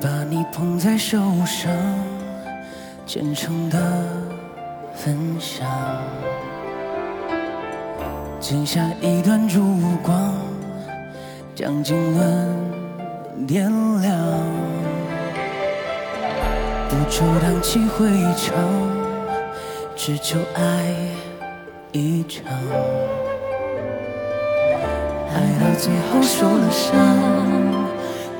把你捧在手上，虔诚的分享。剪下一段烛光，将经纶点亮。不愁荡气回肠。只求爱一场，爱到最后受了伤，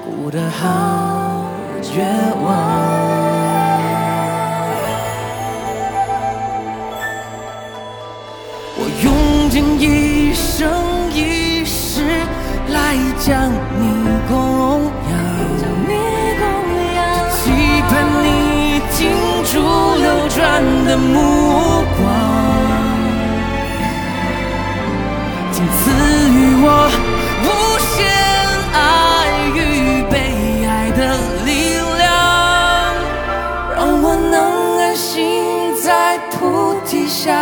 哭得好绝望。的目光，请赐予我无限爱与被爱的力量，让我能安心在菩提下。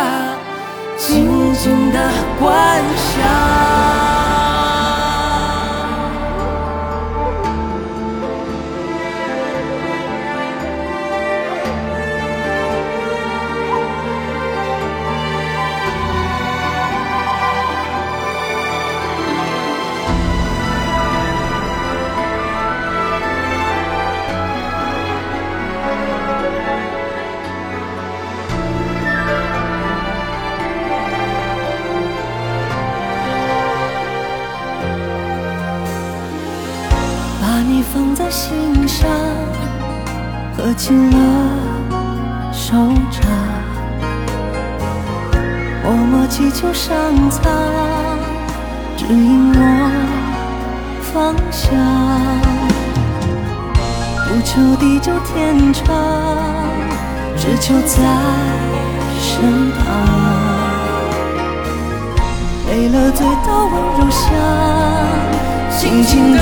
静静的观想。心上，合紧了手掌，默默祈求上苍，指引我方向，不求地久天长，只求在身旁。累了醉倒温柔乡，轻轻地